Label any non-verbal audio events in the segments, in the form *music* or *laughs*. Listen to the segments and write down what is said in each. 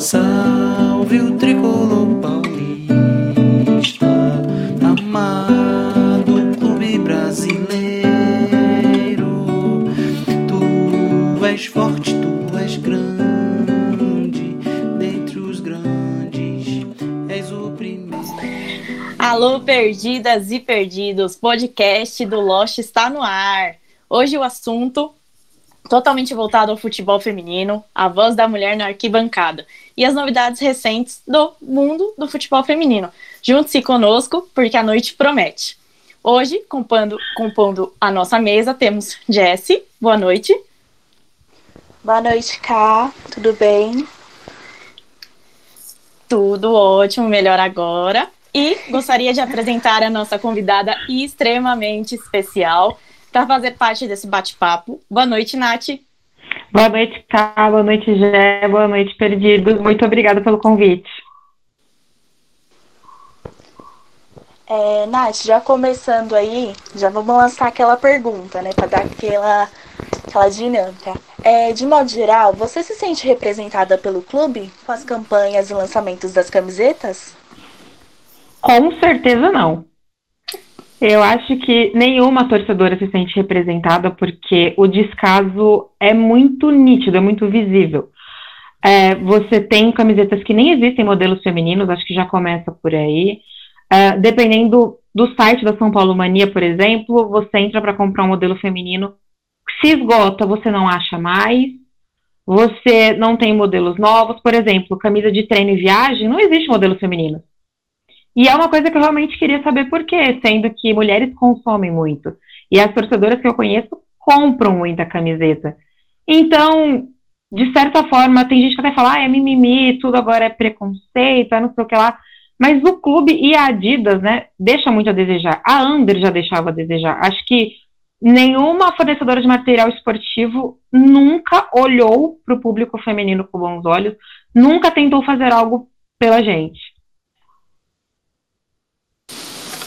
Salve o tricolor paulista, amado clube brasileiro. Tu és forte, tu és grande, dentre os grandes, és o primeiro. Alô, perdidas e perdidos, podcast do Lost está no ar. Hoje o assunto totalmente voltado ao futebol feminino, a voz da mulher na arquibancada e as novidades recentes do mundo do futebol feminino. Junte-se conosco, porque a noite promete. Hoje, compondo, compondo a nossa mesa, temos Jessie. Boa noite. Boa noite, Ká. Tudo bem? Tudo ótimo, melhor agora. E gostaria de apresentar a nossa convidada extremamente especial, para fazer parte desse bate-papo. Boa noite, Nath. Boa noite, Ká. Boa noite, Gé. Boa noite, Perdidos. Muito obrigada pelo convite. É, Nath, já começando aí, já vamos lançar aquela pergunta, né, para dar aquela, aquela dinâmica. É, de modo geral, você se sente representada pelo clube com as campanhas e lançamentos das camisetas? Com certeza não. Eu acho que nenhuma torcedora se sente representada porque o descaso é muito nítido, é muito visível. É, você tem camisetas que nem existem modelos femininos, acho que já começa por aí. É, dependendo do site da São Paulo Mania, por exemplo, você entra para comprar um modelo feminino, se esgota, você não acha mais. Você não tem modelos novos, por exemplo, camisa de treino e viagem, não existe modelo feminino. E é uma coisa que eu realmente queria saber por quê, sendo que mulheres consomem muito. E as torcedoras que eu conheço compram muita camiseta. Então, de certa forma, tem gente que até fala, ah, é mimimi, tudo agora é preconceito, é não sei o que lá. Mas o clube e a Adidas, né, deixa muito a desejar. A Under já deixava a desejar. Acho que nenhuma fornecedora de material esportivo nunca olhou para o público feminino com bons olhos, nunca tentou fazer algo pela gente.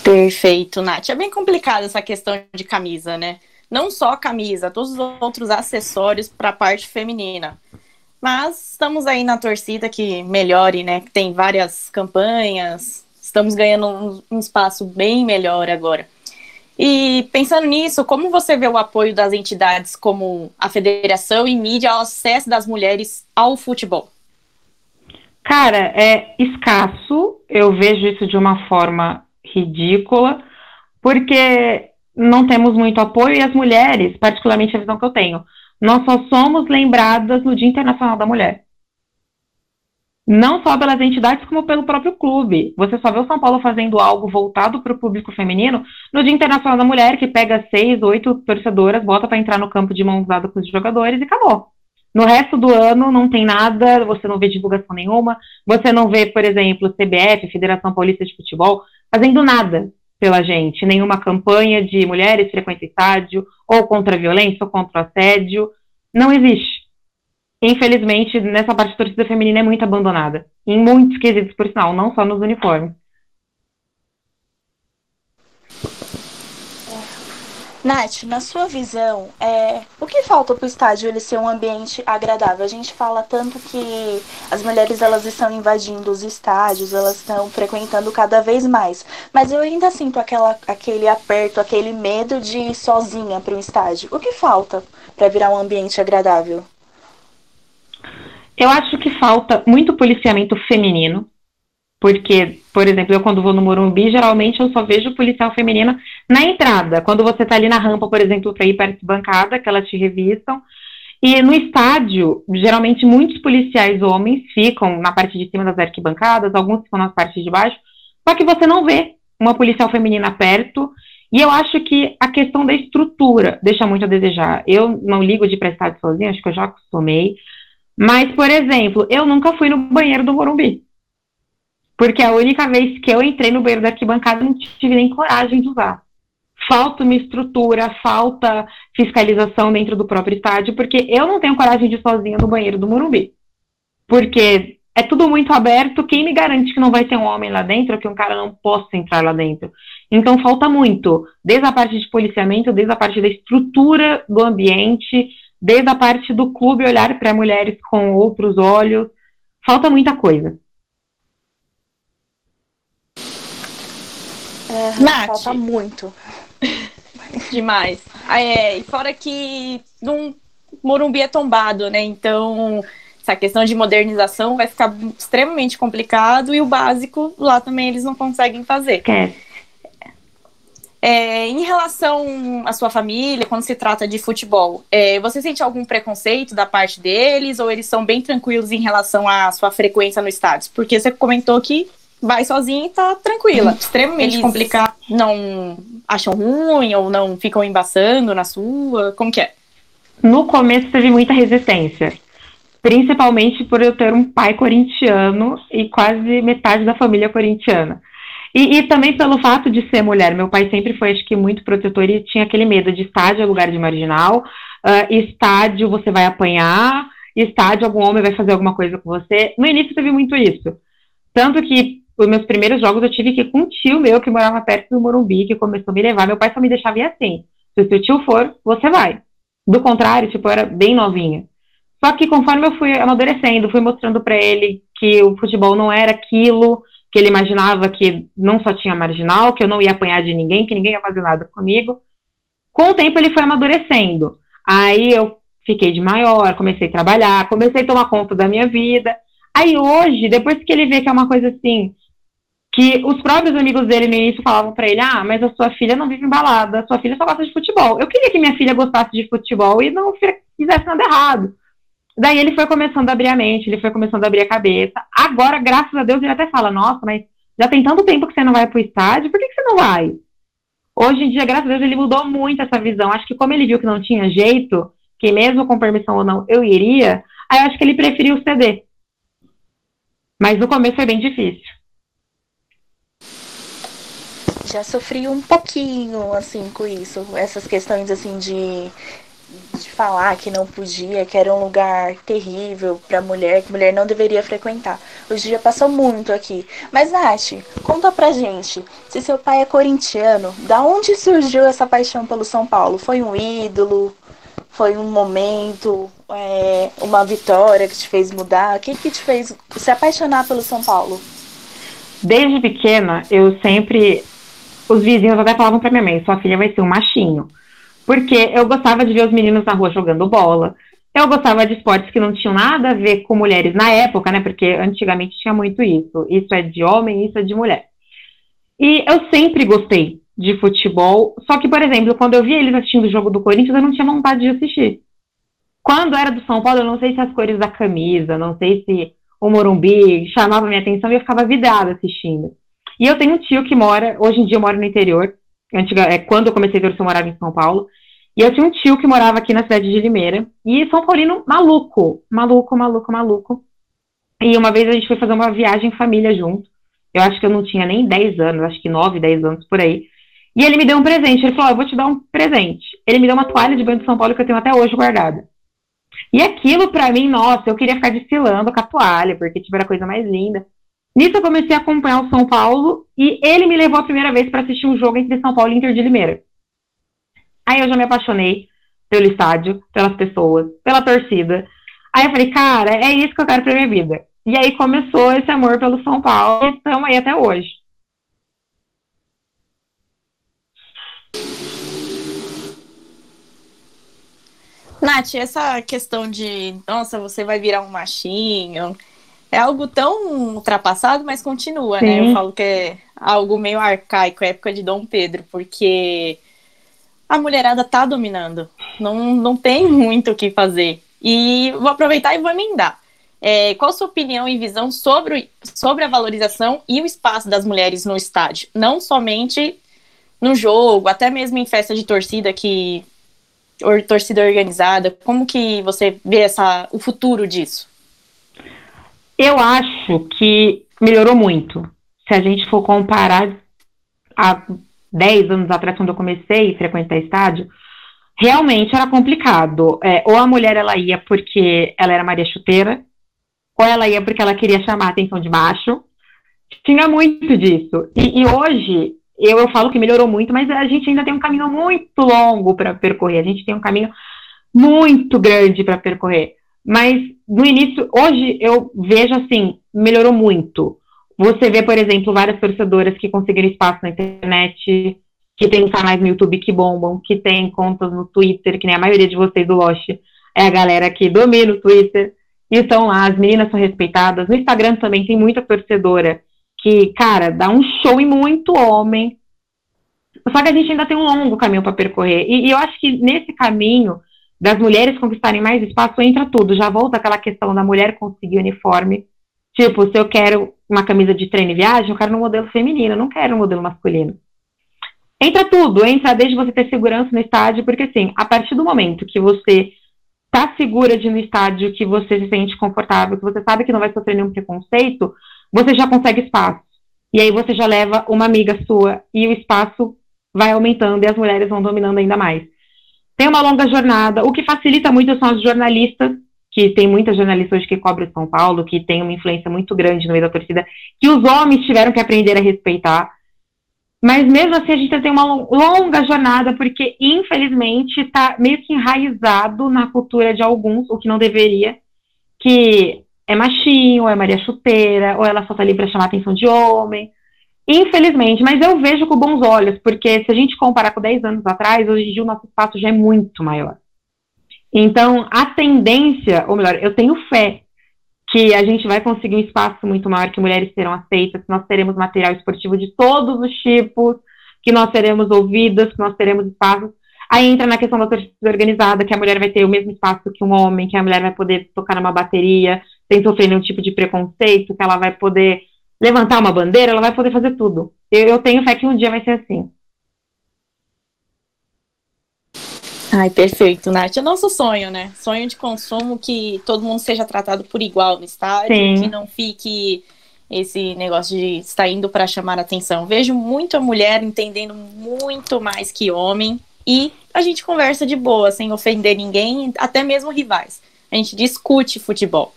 Perfeito, Nath. É bem complicado essa questão de camisa, né? Não só camisa, todos os outros acessórios para a parte feminina. Mas estamos aí na torcida que melhore, né? Que tem várias campanhas. Estamos ganhando um, um espaço bem melhor agora. E pensando nisso, como você vê o apoio das entidades como a federação e mídia ao acesso das mulheres ao futebol? Cara, é escasso. Eu vejo isso de uma forma ridícula, porque não temos muito apoio e as mulheres, particularmente a visão que eu tenho, nós só somos lembradas no Dia Internacional da Mulher. Não só pelas entidades, como pelo próprio clube. Você só vê o São Paulo fazendo algo voltado para o público feminino no Dia Internacional da Mulher, que pega seis, oito torcedoras, bota para entrar no campo de mão usada com os jogadores e acabou. No resto do ano não tem nada, você não vê divulgação nenhuma, você não vê, por exemplo, CBF, Federação Paulista de Futebol, fazendo nada pela gente, nenhuma campanha de mulheres frequentam estádio, ou contra a violência, ou contra o assédio, não existe. Infelizmente, nessa parte da torcida feminina é muito abandonada, em muitos quesitos, por sinal, não só nos uniformes. Nath, na sua visão, é, o que falta para o estádio ele ser um ambiente agradável? A gente fala tanto que as mulheres elas estão invadindo os estádios, elas estão frequentando cada vez mais, mas eu ainda sinto aquela, aquele aperto, aquele medo de ir sozinha para o estádio. O que falta para virar um ambiente agradável? Eu acho que falta muito policiamento feminino, porque, por exemplo, eu quando vou no Morumbi, geralmente eu só vejo policial feminino na entrada. Quando você está ali na rampa, por exemplo, para ir para a bancada, que elas te revistam. E no estádio, geralmente muitos policiais homens ficam na parte de cima das arquibancadas, alguns ficam na parte de baixo, só que você não vê uma policial feminina perto. E eu acho que a questão da estrutura deixa muito a desejar. Eu não ligo de estádio sozinha, acho que eu já acostumei. Mas, por exemplo, eu nunca fui no banheiro do Morumbi. Porque a única vez que eu entrei no banheiro da arquibancada não tive nem coragem de usar. Falta uma estrutura, falta fiscalização dentro do próprio estádio, porque eu não tenho coragem de ir sozinha no banheiro do Morumbi. Porque é tudo muito aberto, quem me garante que não vai ter um homem lá dentro, que um cara não possa entrar lá dentro? Então falta muito, desde a parte de policiamento, desde a parte da estrutura do ambiente, desde a parte do clube olhar para mulheres com outros olhos, falta muita coisa. É, Nath. falta muito. *laughs* Demais. É, e fora que num Morumbi é tombado, né? Então, essa questão de modernização vai ficar extremamente complicado e o básico lá também eles não conseguem fazer. Esquece. É, em relação à sua família, quando se trata de futebol, é, você sente algum preconceito da parte deles ou eles são bem tranquilos em relação à sua frequência no estádio? Porque você comentou que vai sozinha e tá tranquila. Extremamente Eles- complicado. Não acham ruim ou não ficam embaçando na sua? Como que é? No começo teve muita resistência, principalmente por eu ter um pai corintiano e quase metade da família corintiana. E, e também pelo fato de ser mulher. Meu pai sempre foi, acho que, muito protetor e tinha aquele medo de estádio é lugar de marginal, ah, estádio você vai apanhar, estádio algum homem vai fazer alguma coisa com você. No início teve muito isso. Tanto que os meus primeiros jogos eu tive que ir com um tio meu que morava perto do Morumbi, que começou a me levar. Meu pai só me deixava ir assim. Se o seu tio for, você vai. Do contrário, tipo, eu era bem novinha. Só que conforme eu fui amadurecendo, fui mostrando pra ele que o futebol não era aquilo, que ele imaginava que não só tinha marginal, que eu não ia apanhar de ninguém, que ninguém ia fazer nada comigo. Com o tempo ele foi amadurecendo. Aí eu fiquei de maior, comecei a trabalhar, comecei a tomar conta da minha vida. Aí hoje, depois que ele vê que é uma coisa assim, que os próprios amigos dele no início falavam pra ele: ah, mas a sua filha não vive embalada, a sua filha só gosta de futebol. Eu queria que minha filha gostasse de futebol e não fi- fizesse nada errado. Daí ele foi começando a abrir a mente, ele foi começando a abrir a cabeça. Agora, graças a Deus, ele até fala: nossa, mas já tem tanto tempo que você não vai pro estádio, por que, que você não vai? Hoje em dia, graças a Deus, ele mudou muito essa visão. Acho que como ele viu que não tinha jeito, que mesmo com permissão ou não, eu iria, aí eu acho que ele preferiu ceder. Mas no começo foi bem difícil. Já sofri um pouquinho, assim, com isso. Essas questões, assim, de, de falar que não podia, que era um lugar terrível pra mulher, que mulher não deveria frequentar. Hoje já passou muito aqui. Mas, Nath, conta pra gente. Se seu pai é corintiano, da onde surgiu essa paixão pelo São Paulo? Foi um ídolo? Foi um momento? É, uma vitória que te fez mudar? O que que te fez se apaixonar pelo São Paulo? Desde pequena, eu sempre. Os vizinhos até falavam pra minha mãe: sua filha vai ser um machinho. Porque eu gostava de ver os meninos na rua jogando bola. Eu gostava de esportes que não tinham nada a ver com mulheres na época, né? Porque antigamente tinha muito isso. Isso é de homem, isso é de mulher. E eu sempre gostei de futebol. Só que, por exemplo, quando eu via eles assistindo o jogo do Corinthians, eu não tinha vontade de assistir. Quando era do São Paulo, eu não sei se as cores da camisa, não sei se o Morumbi chamava minha atenção e eu ficava vidrada assistindo. E eu tenho um tio que mora, hoje em dia eu moro no interior, antiga, é, quando eu comecei a ver eu morava em São Paulo, e eu tinha um tio que morava aqui na cidade de Limeira, e São Paulino maluco, maluco, maluco, maluco. E uma vez a gente foi fazer uma viagem em família junto, eu acho que eu não tinha nem 10 anos, acho que 9, 10 anos por aí, e ele me deu um presente, ele falou, eu vou te dar um presente. Ele me deu uma toalha de banho de São Paulo que eu tenho até hoje guardada. E aquilo pra mim, nossa, eu queria ficar desfilando com a toalha, porque tipo, era a coisa mais linda. Nisso eu comecei a acompanhar o São Paulo e ele me levou a primeira vez para assistir um jogo entre São Paulo e Inter de Limeira. Aí eu já me apaixonei pelo estádio, pelas pessoas, pela torcida. Aí eu falei, cara, é isso que eu quero pra minha vida. E aí começou esse amor pelo São Paulo e estamos aí até hoje. Nath, essa questão de, nossa, você vai virar um machinho, é algo tão ultrapassado, mas continua, né? Sim. Eu falo que é algo meio arcaico, época de Dom Pedro, porque a mulherada tá dominando, não, não tem *laughs* muito o que fazer. E vou aproveitar e vou emendar. É, qual a sua opinião e visão sobre, sobre a valorização e o espaço das mulheres no estádio? Não somente no jogo, até mesmo em festa de torcida que or- torcida organizada. Como que você vê essa, o futuro disso? Eu acho que melhorou muito. Se a gente for comparar há 10 anos atrás, quando eu comecei a frequentar estádio, realmente era complicado. É, ou a mulher ela ia porque ela era Maria Chuteira, ou ela ia porque ela queria chamar a atenção de macho. Tinha muito disso. E, e hoje, eu, eu falo que melhorou muito, mas a gente ainda tem um caminho muito longo para percorrer. A gente tem um caminho muito grande para percorrer. Mas no início, hoje eu vejo assim, melhorou muito. Você vê, por exemplo, várias torcedoras que conseguiram espaço na internet, que tem canais no YouTube que bombam, que tem contas no Twitter, que nem a maioria de vocês do Lost é a galera que domina o Twitter. E estão lá, as meninas são respeitadas. No Instagram também tem muita torcedora que, cara, dá um show em muito homem. Só que a gente ainda tem um longo caminho para percorrer. E, e, eu acho que nesse caminho das mulheres conquistarem mais espaço entra tudo. Já volta aquela questão da mulher conseguir uniforme. Tipo, se eu quero uma camisa de treino e viagem, eu quero no modelo feminino, não quero no modelo masculino. Entra tudo, entra desde você ter segurança no estádio, porque assim, a partir do momento que você tá segura de ir no estádio, que você se sente confortável, que você sabe que não vai sofrer nenhum preconceito, você já consegue espaço. E aí você já leva uma amiga sua e o espaço vai aumentando e as mulheres vão dominando ainda mais. Tem uma longa jornada, o que facilita muito são as jornalistas, que tem muitas jornalistas hoje que cobrem São Paulo, que tem uma influência muito grande no meio da torcida, que os homens tiveram que aprender a respeitar. Mas mesmo assim a gente tem uma longa jornada, porque infelizmente está meio que enraizado na cultura de alguns, o que não deveria, que é machinho, ou é Maria Chuteira, ou ela só tá ali para chamar a atenção de homem. Infelizmente, mas eu vejo com bons olhos, porque se a gente comparar com 10 anos atrás, hoje em dia o nosso espaço já é muito maior. Então, a tendência, ou melhor, eu tenho fé que a gente vai conseguir um espaço muito maior, que mulheres serão aceitas, que nós teremos material esportivo de todos os tipos, que nós seremos ouvidas, que nós teremos espaços. Aí entra na questão da torcida organizada, que a mulher vai ter o mesmo espaço que um homem, que a mulher vai poder tocar numa bateria sem sofrer nenhum tipo de preconceito, que ela vai poder levantar uma bandeira, ela vai poder fazer tudo. Eu, eu tenho fé que um dia vai ser assim. Ai, perfeito, Nath. É nosso sonho, né? Sonho de consumo que todo mundo seja tratado por igual no estádio, Sim. que não fique esse negócio de estar indo para chamar atenção. Vejo muita mulher entendendo muito mais que homem e a gente conversa de boa, sem ofender ninguém, até mesmo rivais. A gente discute futebol.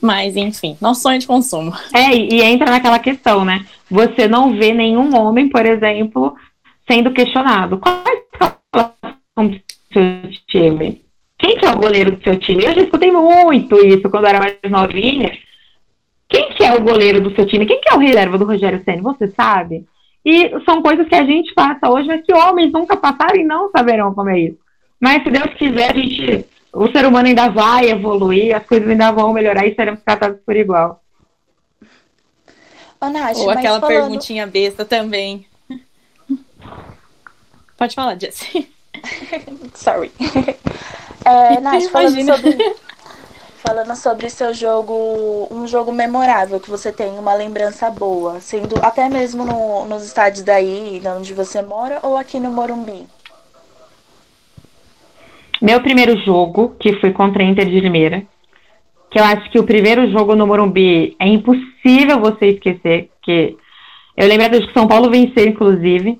Mas, enfim, nosso sonho de consumo. É, e entra naquela questão, né? Você não vê nenhum homem, por exemplo, sendo questionado. Quais são seu time? Quem que é o goleiro do seu time? Eu já escutei muito isso quando era mais novinha. Quem que é o goleiro do seu time? Quem que é o reserva do Rogério Senna? Você sabe? E são coisas que a gente passa hoje, mas que homens nunca passaram e não saberão como é isso. Mas se Deus quiser, a gente, o ser humano ainda vai evoluir, as coisas ainda vão melhorar e seremos tratados por igual. Ô, Nath, Ou aquela falando... perguntinha besta também. *laughs* Pode falar, Jessie. *laughs* Sorry. *laughs* É, Nath, falando sobre, falando sobre seu jogo, um jogo memorável, que você tem uma lembrança boa, sendo até mesmo no, nos estádios daí, onde você mora, ou aqui no Morumbi? Meu primeiro jogo, que foi contra a Inter de Limeira, que eu acho que o primeiro jogo no Morumbi é impossível você esquecer, que eu lembro que São Paulo venceu, inclusive,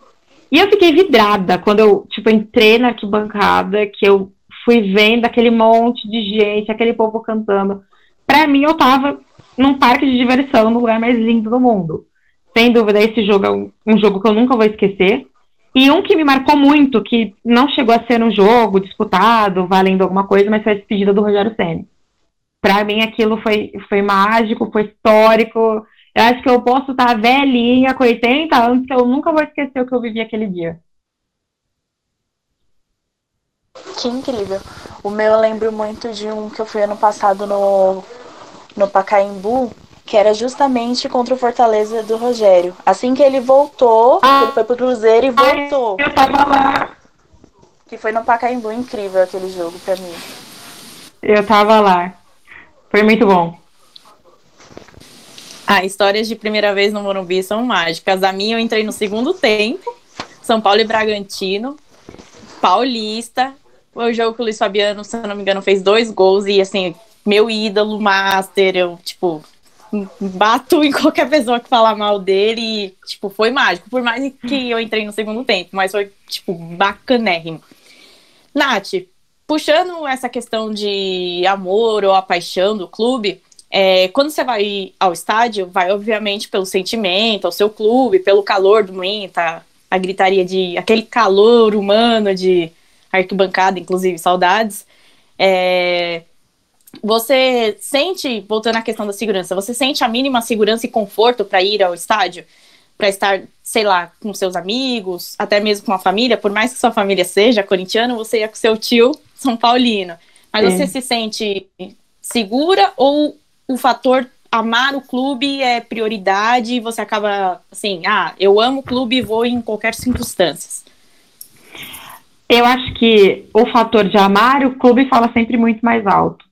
e eu fiquei vidrada quando eu, tipo, entrei na arquibancada, que eu fui vendo aquele monte de gente, aquele povo cantando. Pra mim, eu tava num parque de diversão, no lugar mais lindo do mundo. Sem dúvida, esse jogo é um, um jogo que eu nunca vou esquecer. E um que me marcou muito, que não chegou a ser um jogo disputado, valendo alguma coisa, mas foi a despedida do Rogério Senna. Pra mim, aquilo foi, foi mágico, foi histórico. Eu acho que eu posso estar velhinha, com 80 anos, que eu nunca vou esquecer o que eu vivi aquele dia. Que incrível. O meu eu lembro muito de um que eu fui ano passado no, no Pacaembu, que era justamente contra o Fortaleza do Rogério. Assim que ele voltou, ah, ele foi pro Cruzeiro e voltou. Eu tava lá. Que foi no Pacaembu, incrível aquele jogo pra mim. Eu tava lá. Foi muito bom. Ah, histórias de primeira vez no Morumbi são mágicas. A minha eu entrei no segundo tempo, São Paulo e Bragantino, Paulista. Foi o jogo que o Luiz Fabiano, se eu não me engano, fez dois gols e assim, meu ídolo, master, eu, tipo, bato em qualquer pessoa que falar mal dele e, tipo, foi mágico. Por mais que eu entrei no segundo tempo, mas foi, tipo, bacanérrimo. Nath, puxando essa questão de amor ou a paixão do clube, é, quando você vai ao estádio, vai obviamente pelo sentimento, ao seu clube, pelo calor do momento, a, gritaria de aquele calor humano de arquibancada, inclusive saudades. É, você sente, voltando à questão da segurança, você sente a mínima segurança e conforto para ir ao estádio? Para estar, sei lá, com seus amigos, até mesmo com a família, por mais que sua família seja corintiana, você ia com seu tio São Paulino. Mas é. você se sente segura ou o fator amar o clube é prioridade e você acaba assim, ah, eu amo o clube e vou em qualquer circunstância? Eu acho que o fator de amar o clube fala sempre muito mais alto.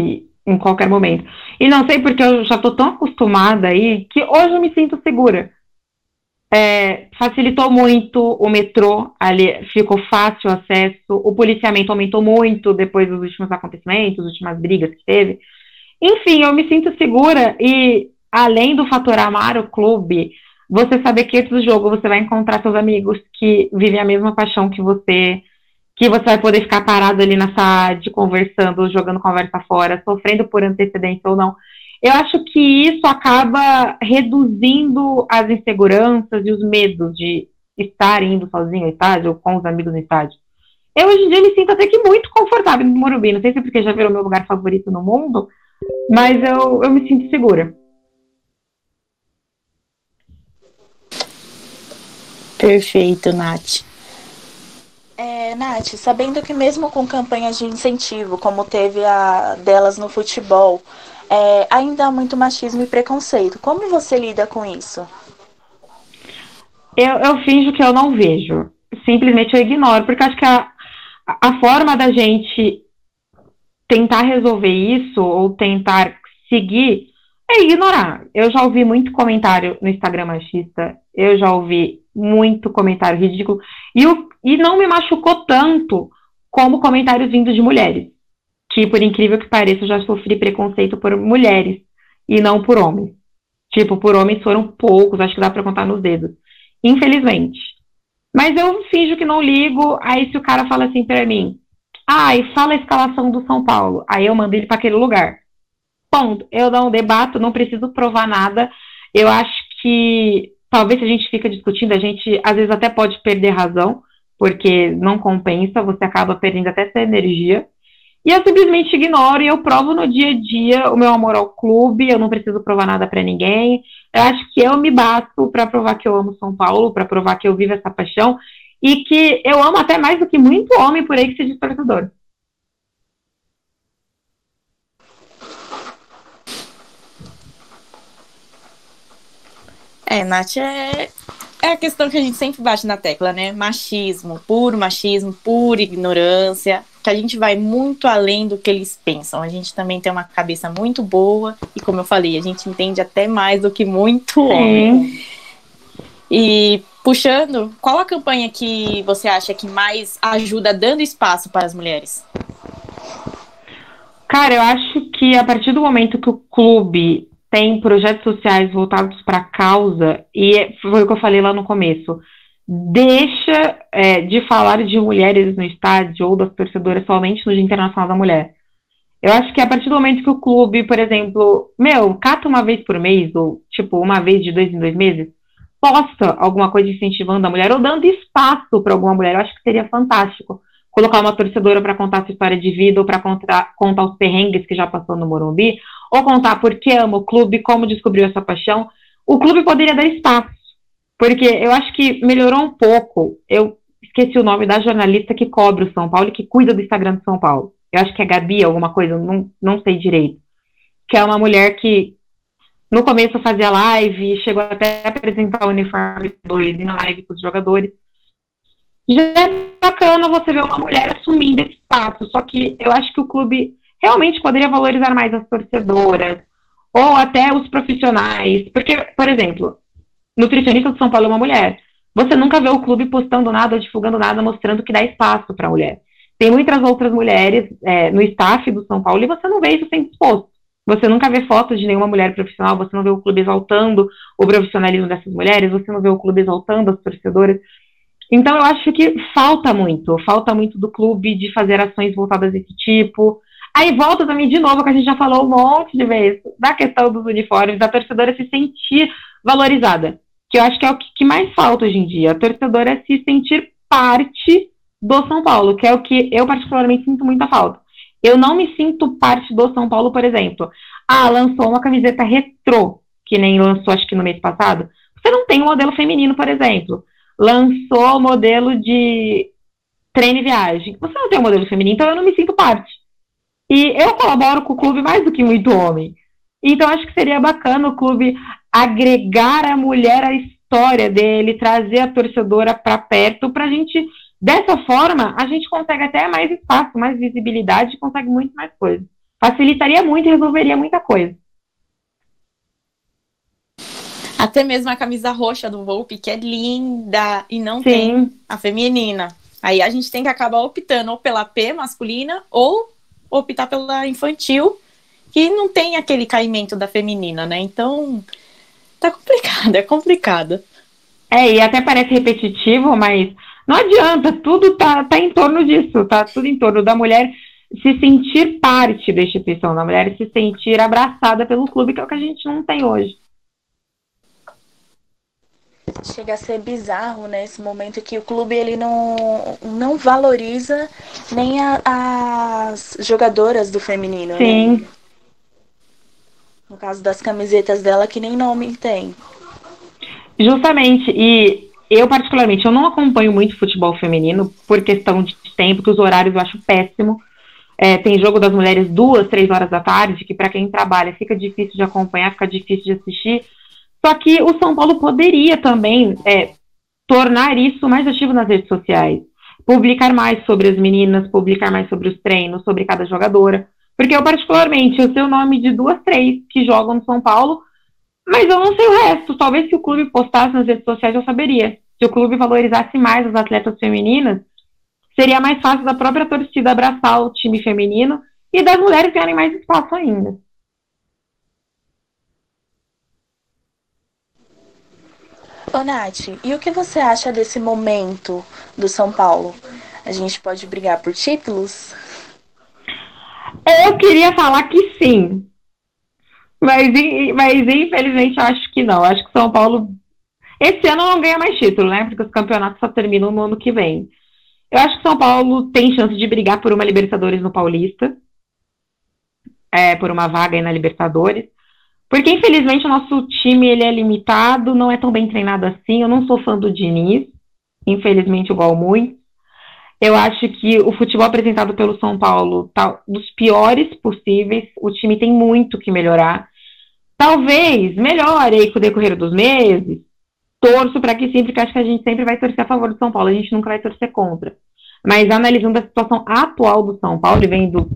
E, em qualquer momento. E não sei porque eu já estou tão acostumada aí que hoje eu me sinto segura. É, facilitou muito o metrô, ali ficou fácil o acesso, o policiamento aumentou muito depois dos últimos acontecimentos, últimas brigas que teve. Enfim, eu me sinto segura e além do fator amar o clube, você saber que antes do jogo você vai encontrar seus amigos que vivem a mesma paixão que você, que você vai poder ficar parado ali na SAD, conversando, jogando conversa fora, sofrendo por antecedência ou não. Eu acho que isso acaba reduzindo as inseguranças e os medos de estar indo sozinho ao estádio ou com os amigos no estádio. Eu hoje em dia me sinto até que muito confortável no Morumbi. Não sei se é porque já virou meu lugar favorito no mundo, mas eu, eu me sinto segura. Perfeito, Nath. É, Nath, sabendo que mesmo com campanhas de incentivo, como teve a delas no futebol, é, ainda há muito machismo e preconceito. Como você lida com isso? Eu, eu finjo que eu não vejo. Simplesmente eu ignoro, porque acho que a, a forma da gente tentar resolver isso ou tentar seguir é ignorar. Eu já ouvi muito comentário no Instagram machista, eu já ouvi muito comentário ridículo, e, o, e não me machucou tanto como comentários vindos de mulheres. Que, por incrível que pareça, eu já sofri preconceito por mulheres e não por homens. Tipo, por homens foram poucos, acho que dá pra contar nos dedos. Infelizmente. Mas eu finjo que não ligo, aí se o cara fala assim pra mim, ah, e fala a escalação do São Paulo. Aí eu mando ele para aquele lugar. Ponto. Eu não debato, não preciso provar nada. Eu acho que talvez se a gente fica discutindo, a gente às vezes até pode perder razão, porque não compensa, você acaba perdendo até essa energia. E eu simplesmente ignoro e eu provo no dia a dia o meu amor ao clube, eu não preciso provar nada para ninguém. Eu acho que eu me basto para provar que eu amo São Paulo, para provar que eu vivo essa paixão e que eu amo até mais do que muito homem por aí que se diz. É, Nath, é, é a questão que a gente sempre bate na tecla, né? Machismo, puro machismo, pura ignorância, que a gente vai muito além do que eles pensam. A gente também tem uma cabeça muito boa e, como eu falei, a gente entende até mais do que muito homem. E puxando, qual a campanha que você acha que mais ajuda dando espaço para as mulheres? Cara, eu acho que a partir do momento que o clube tem projetos sociais voltados para a causa, e foi o que eu falei lá no começo, deixa é, de falar de mulheres no estádio ou das torcedoras somente no Dia Internacional da Mulher. Eu acho que a partir do momento que o clube, por exemplo, meu, cata uma vez por mês, ou tipo, uma vez de dois em dois meses, posta alguma coisa incentivando a mulher ou dando espaço para alguma mulher, eu acho que seria fantástico. Colocar uma torcedora para contar sua história de vida ou para contar, contar os perrengues que já passou no Morumbi, ou contar por que ama o clube, como descobriu essa paixão. O clube poderia dar espaço, porque eu acho que melhorou um pouco. Eu esqueci o nome da jornalista que cobre o São Paulo e que cuida do Instagram do São Paulo. Eu acho que é Gabi, alguma coisa, não, não sei direito. Que é uma mulher que no começo fazia live, chegou até a apresentar o uniforme do live com os jogadores. Já é bacana você ver uma mulher assumindo esse espaço, só que eu acho que o clube realmente poderia valorizar mais as torcedoras, ou até os profissionais. Porque, por exemplo, nutricionista do São Paulo é uma mulher. Você nunca vê o clube postando nada, divulgando nada, mostrando que dá espaço para a mulher. Tem muitas outras mulheres é, no staff do São Paulo e você não vê isso sendo exposto. Você nunca vê fotos de nenhuma mulher profissional, você não vê o clube exaltando o profissionalismo dessas mulheres, você não vê o clube exaltando as torcedoras. Então eu acho que falta muito, falta muito do clube de fazer ações voltadas desse tipo. Aí volta também de novo, que a gente já falou um monte de vezes, da questão dos uniformes, da torcedora se sentir valorizada. Que eu acho que é o que mais falta hoje em dia. A torcedora se sentir parte do São Paulo, que é o que eu particularmente sinto muita falta. Eu não me sinto parte do São Paulo, por exemplo. Ah, lançou uma camiseta retrô, que nem lançou acho que no mês passado. Você não tem um modelo feminino, por exemplo. Lançou o modelo de treino e viagem. Você não tem um modelo feminino, então eu não me sinto parte. E eu colaboro com o clube mais do que muito homem. Então acho que seria bacana o clube agregar a mulher à história dele, trazer a torcedora para perto, para a gente, dessa forma, a gente consegue até mais espaço, mais visibilidade, consegue muito mais coisa. Facilitaria muito e resolveria muita coisa. Até mesmo a camisa roxa do Volpe, que é linda, e não Sim. tem a feminina. Aí a gente tem que acabar optando ou pela P masculina ou optar pela infantil, que não tem aquele caimento da feminina, né? Então, tá complicado, é complicado. É, e até parece repetitivo, mas não adianta, tudo tá, tá em torno disso, tá tudo em torno da mulher se sentir parte da instituição, da mulher se sentir abraçada pelo clube, que é o que a gente não tem hoje. Chega a ser bizarro, né, esse momento que o clube ele não, não valoriza nem a, as jogadoras do feminino. Né? Sim. Né? No caso das camisetas dela, que nem nome tem. Justamente, e eu particularmente, eu não acompanho muito futebol feminino por questão de tempo, que os horários eu acho péssimo. É, tem jogo das mulheres duas, três horas da tarde, que para quem trabalha fica difícil de acompanhar, fica difícil de assistir. Só que o São Paulo poderia também é, tornar isso mais ativo nas redes sociais. Publicar mais sobre as meninas, publicar mais sobre os treinos, sobre cada jogadora. Porque eu, particularmente, eu sei o nome de duas, três que jogam no São Paulo, mas eu não sei o resto. Talvez se o clube postasse nas redes sociais eu saberia. Se o clube valorizasse mais as atletas femininas, seria mais fácil da própria torcida abraçar o time feminino e das mulheres ganharem mais espaço ainda. Ô, Nath, e o que você acha desse momento do São Paulo? A gente pode brigar por títulos? Eu queria falar que sim. Mas, mas infelizmente eu acho que não. Acho que São Paulo. Esse ano não ganha mais título, né? Porque os campeonatos só terminam no ano que vem. Eu acho que São Paulo tem chance de brigar por uma Libertadores no Paulista. É, por uma vaga aí na Libertadores. Porque, infelizmente, o nosso time ele é limitado, não é tão bem treinado assim. Eu não sou fã do Diniz, infelizmente, igual muito. Eu acho que o futebol apresentado pelo São Paulo tá dos piores possíveis. O time tem muito que melhorar. Talvez melhore aí com o decorrer dos meses. Torço para que sim, porque acho que a gente sempre vai torcer a favor do São Paulo, a gente nunca vai torcer contra. Mas analisando a situação atual do São Paulo e vendo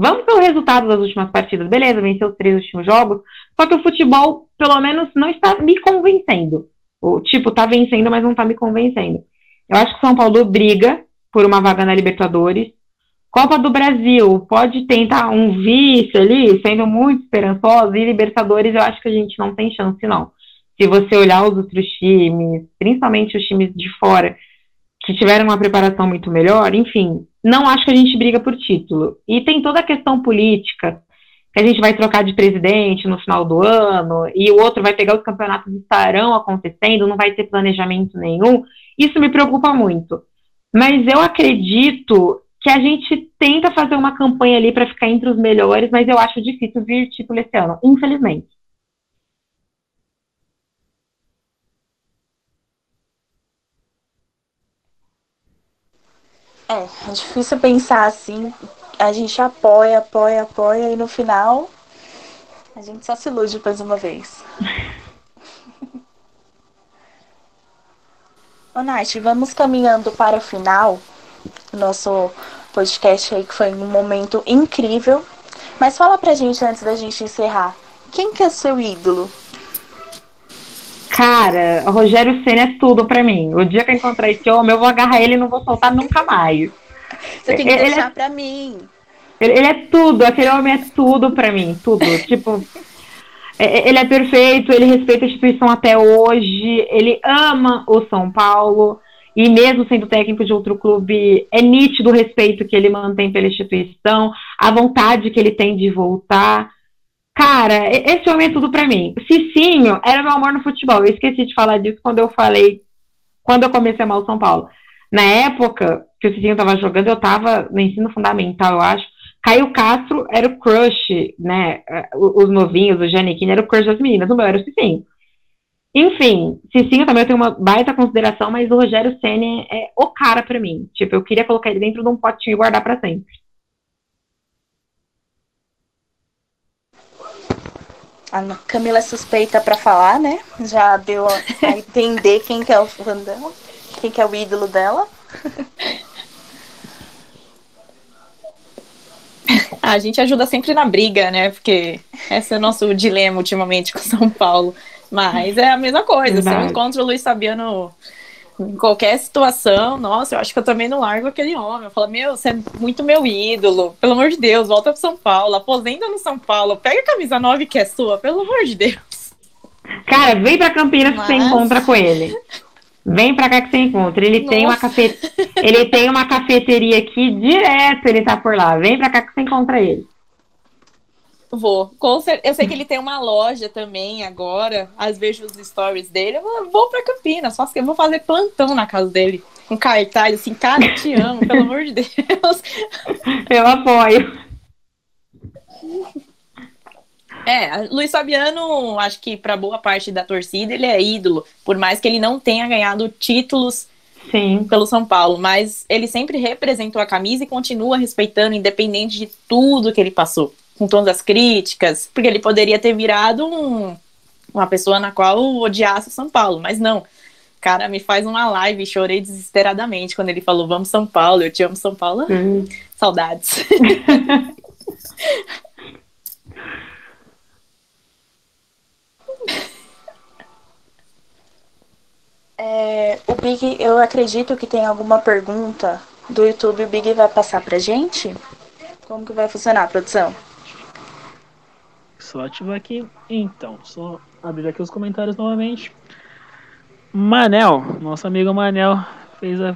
Vamos pelo resultado das últimas partidas. Beleza, venceu os três últimos jogos. Só que o futebol, pelo menos, não está me convencendo. O tipo, tá vencendo, mas não tá me convencendo. Eu acho que o São Paulo briga por uma vaga na Libertadores. Copa do Brasil pode tentar um vice ali, sendo muito esperançoso, e Libertadores eu acho que a gente não tem chance, não. Se você olhar os outros times, principalmente os times de fora, que tiveram uma preparação muito melhor, enfim, não acho que a gente briga por título. E tem toda a questão política, que a gente vai trocar de presidente no final do ano, e o outro vai pegar os campeonatos que estarão acontecendo, não vai ter planejamento nenhum. Isso me preocupa muito. Mas eu acredito que a gente tenta fazer uma campanha ali para ficar entre os melhores, mas eu acho difícil vir título esse ano, infelizmente. É, é difícil pensar assim. A gente apoia, apoia, apoia e no final a gente só se ilude mais uma vez. *laughs* Ô, Nath, vamos caminhando para o final do nosso podcast aí, que foi um momento incrível. Mas fala pra gente antes da gente encerrar. Quem que é seu ídolo? Cara, o Rogério Senna é tudo pra mim. O dia que eu encontrar esse homem, eu vou agarrar ele e não vou soltar nunca mais. Você tem que ele deixar é, pra mim. Ele, ele, é tudo, aquele homem é tudo pra mim, tudo. *laughs* tipo, é, é, ele é perfeito, ele respeita a instituição até hoje, ele ama o São Paulo. E mesmo sendo técnico de outro clube, é nítido o respeito que ele mantém pela instituição, a vontade que ele tem de voltar. Cara, esse homem é tudo pra mim. Cicinho era meu amor no futebol. Eu esqueci de falar disso quando eu falei, quando eu comecei a amar o São Paulo. Na época que o Cicinho tava jogando, eu tava no ensino fundamental, eu acho. Caio Castro era o crush, né? Os novinhos, o Janequine era o crush das meninas, o meu era o Cicinho. Enfim, Cicinho também eu tenho uma baita consideração, mas o Rogério Senna é o cara para mim. Tipo, eu queria colocar ele dentro de um potinho e guardar para sempre. A Camila é suspeita para falar, né? Já deu a *laughs* entender quem que é o fã dela, quem que é o ídolo dela. A gente ajuda sempre na briga, né? Porque esse é o nosso dilema ultimamente com São Paulo. Mas é a mesma coisa. Se eu encontro o Luiz Fabiano em qualquer situação, nossa, eu acho que eu também não largo aquele homem. Eu falo, meu, você é muito meu ídolo. Pelo amor de Deus, volta pro São Paulo, aposenta no São Paulo, pega a camisa 9 que é sua, pelo amor de Deus. Cara, vem pra Campinas Mas... que você encontra com ele. Vem pra cá que você encontra. Ele tem uma cafe... ele tem uma cafeteria aqui direto, ele tá por lá. Vem pra cá que você encontra ele. Vou. Eu sei que ele tem uma loja também agora. Às vezes os stories dele. Eu vou pra Campinas, só que eu vou fazer plantão na casa dele. Com um cartaz assim, cara, te amo, pelo amor de Deus. *laughs* Eu apoio. É, Luiz Fabiano, acho que para boa parte da torcida ele é ídolo, por mais que ele não tenha ganhado títulos Sim. pelo São Paulo, mas ele sempre representou a camisa e continua respeitando, independente de tudo que ele passou com todas as críticas, porque ele poderia ter virado um, uma pessoa na qual odiasse São Paulo, mas não. Cara, me faz uma live e chorei desesperadamente quando ele falou: Vamos São Paulo, eu te amo São Paulo. Hum. Saudades. *laughs* É, o Big, eu acredito que tem alguma pergunta do YouTube, o Big vai passar pra gente? Como que vai funcionar a produção? Só ativar aqui. Então, só abrir aqui os comentários novamente. Manel, nosso amigo Manel, fez a,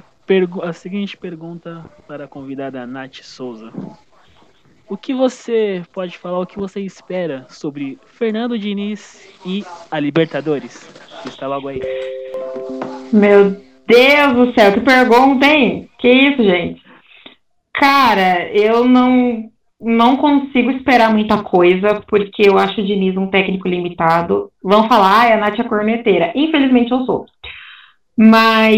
a seguinte pergunta para a convidada Nath Souza. O que você pode falar, o que você espera sobre Fernando Diniz e a Libertadores? Está logo aí. Meu Deus do céu, que pergunta, hein? Que isso, gente? Cara, eu não não consigo esperar muita coisa, porque eu acho o Diniz um técnico limitado. Vão falar, ah, a Nath é corneteira. Infelizmente eu sou. Mas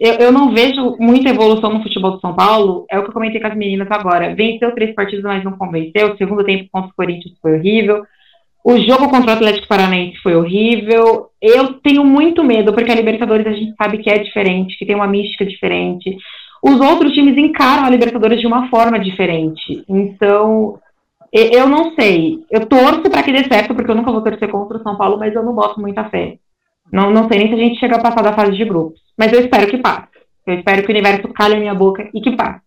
eu, eu não vejo muita evolução no futebol do São Paulo. É o que eu comentei com as meninas agora. Venceu três partidos, mas não convenceu. O segundo tempo contra o Corinthians foi horrível. O jogo contra o Atlético Paranaense foi horrível. Eu tenho muito medo, porque a Libertadores a gente sabe que é diferente, que tem uma mística diferente os outros times encaram a Libertadores de uma forma diferente. Então, eu não sei. Eu torço para que dê certo, porque eu nunca vou torcer contra o São Paulo, mas eu não boto muita fé. Não, não sei nem se a gente chega a passar da fase de grupos. Mas eu espero que passe. Eu espero que o universo calhe a minha boca e que passe.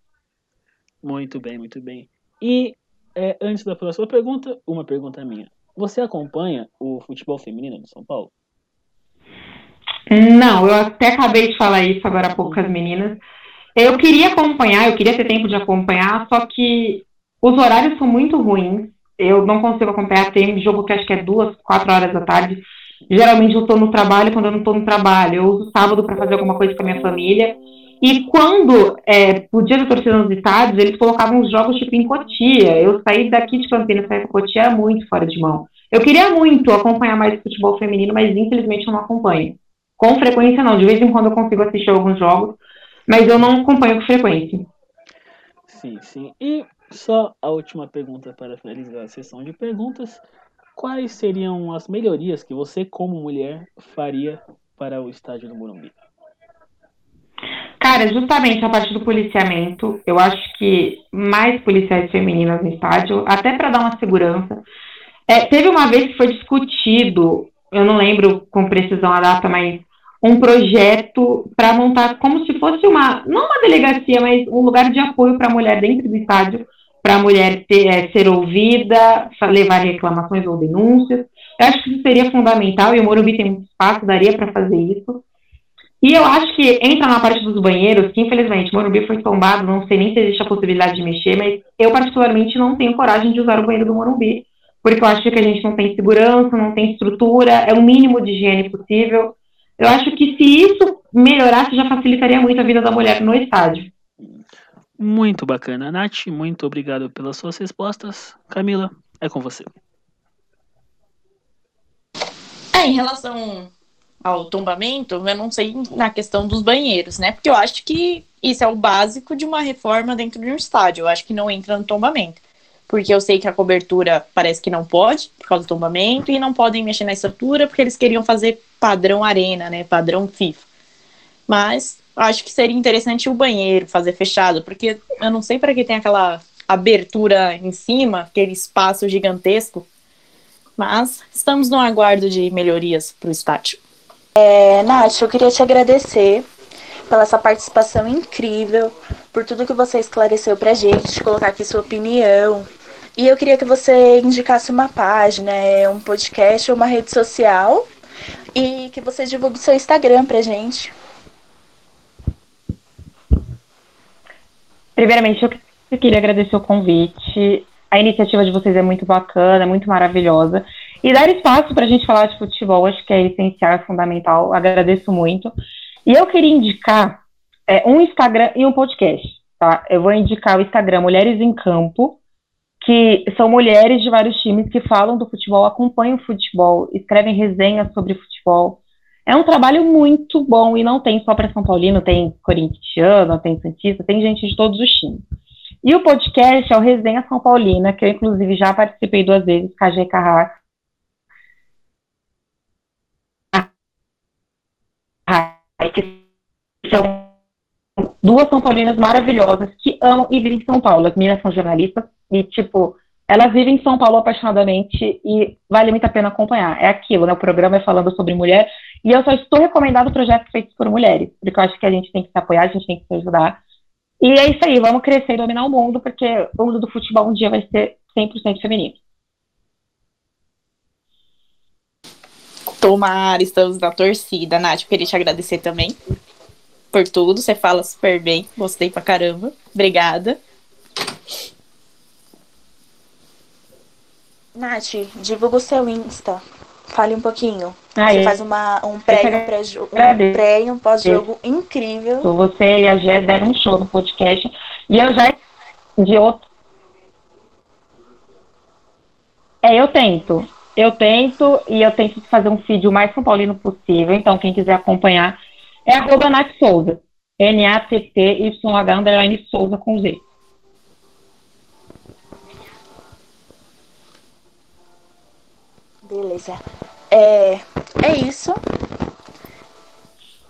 Muito bem, muito bem. E é, antes da próxima pergunta, uma pergunta minha. Você acompanha o futebol feminino do São Paulo? Não, eu até acabei de falar isso agora há pouco com as meninas. Eu queria acompanhar, eu queria ter tempo de acompanhar, só que os horários são muito ruins. Eu não consigo acompanhar. Tem jogo que acho que é duas, quatro horas da tarde. Geralmente eu estou no trabalho, quando eu não estou no trabalho, eu uso sábado para fazer alguma coisa com a minha família. E quando é, o dia da torcida nos estádios, eles colocavam os jogos tipo em Cotia. Eu saí daqui de Campinas para Cotia era muito fora de mão. Eu queria muito acompanhar mais o futebol feminino, mas infelizmente eu não acompanho. Com frequência não, de vez em quando eu consigo assistir alguns jogos, mas eu não acompanho com frequência. Sim, sim. E só a última pergunta para finalizar a sessão de perguntas. Quais seriam as melhorias que você, como mulher, faria para o estádio do Morumbi? Cara, justamente a parte do policiamento, eu acho que mais policiais femininas no estádio, até para dar uma segurança. É, teve uma vez que foi discutido, eu não lembro com precisão a data, mas um projeto para montar como se fosse uma, não uma delegacia, mas um lugar de apoio para a mulher dentro do estádio, para a mulher ter, é, ser ouvida, levar reclamações ou denúncias. Eu acho que isso seria fundamental e o Morumbi tem muito espaço, daria para fazer isso. E eu acho que entra na parte dos banheiros, que infelizmente o Morumbi foi tombado, não sei nem se existe a possibilidade de mexer, mas eu particularmente não tenho coragem de usar o banheiro do Morumbi, porque eu acho que a gente não tem segurança, não tem estrutura, é o mínimo de higiene possível. Eu acho que se isso melhorasse, já facilitaria muito a vida da mulher no estádio. Muito bacana. Nath, muito obrigado pelas suas respostas. Camila, é com você. É, em relação ao tombamento, eu não sei na questão dos banheiros, né? Porque eu acho que isso é o básico de uma reforma dentro de um estádio. Eu acho que não entra no tombamento. Porque eu sei que a cobertura parece que não pode, por causa do tombamento, e não podem mexer na estrutura, porque eles queriam fazer padrão arena, né? Padrão FIFA. Mas acho que seria interessante o banheiro fazer fechado, porque eu não sei para que tem aquela abertura em cima, aquele espaço gigantesco. Mas estamos no aguardo de melhorias para o estádio. É, Nath, eu queria te agradecer pela essa participação incrível, por tudo que você esclareceu pra gente, colocar aqui sua opinião. E eu queria que você indicasse uma página, é, um podcast ou uma rede social e que você divulgue seu Instagram pra gente. Primeiramente, eu queria agradecer o convite. A iniciativa de vocês é muito bacana, muito maravilhosa. E dar espaço para a gente falar de futebol, acho que é essencial, é fundamental. Agradeço muito. E eu queria indicar é, um Instagram e um podcast. Tá? Eu vou indicar o Instagram Mulheres em Campo, que são mulheres de vários times que falam do futebol, acompanham o futebol, escrevem resenhas sobre futebol. É um trabalho muito bom e não tem só para São Paulino, tem corintiano, tem santista, tem gente de todos os times. E o podcast é o Resenha São Paulina, que eu inclusive já participei duas vezes, com a G. Carrar. Que são duas São Paulinas maravilhosas que amam e vivem em São Paulo. As meninas são jornalistas e, tipo, elas vivem em São Paulo apaixonadamente e vale muito a pena acompanhar. É aquilo, né? O programa é falando sobre mulher e eu só estou recomendando projetos feitos por mulheres, porque eu acho que a gente tem que se apoiar, a gente tem que se ajudar. E é isso aí, vamos crescer e dominar o mundo, porque o mundo do futebol um dia vai ser 100% feminino. Tomara, estamos na torcida. Nath, queria te agradecer também por tudo. Você fala super bem. Gostei pra caramba. Obrigada. Nath, divulga o seu Insta. Fale um pouquinho. Ah, Você é. faz uma, um pré e um um pré um pós-jogo incrível. Você e a Gé deram um show no podcast. E eu já de outro. É, eu tento. Eu tento e eu tento fazer um feed o mais São Paulino possível. Então, quem quiser acompanhar é arroba Nath Souza. N-A-T-T-Y-H underline Souza com Z. Beleza. É, é isso.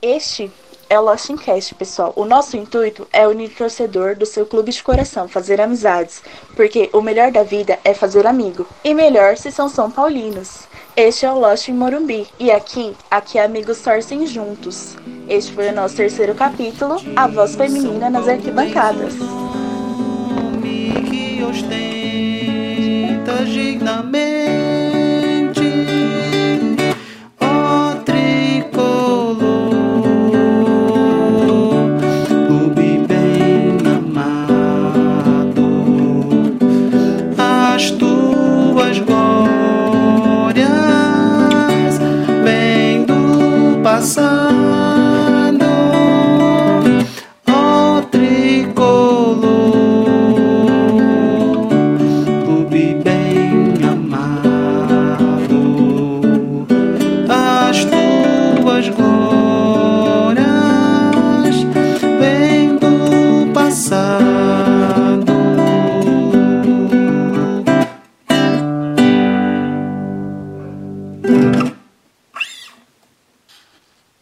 Este é o Lost in Cast, pessoal. O nosso intuito é unir torcedor do seu clube de coração, fazer amizades. Porque o melhor da vida é fazer amigo. E melhor se são São Paulinos. Este é o Lost em Morumbi. E aqui, aqui amigos torcem juntos. Este foi o nosso terceiro capítulo, A Voz Feminina nas Arquibancadas. Que ostenta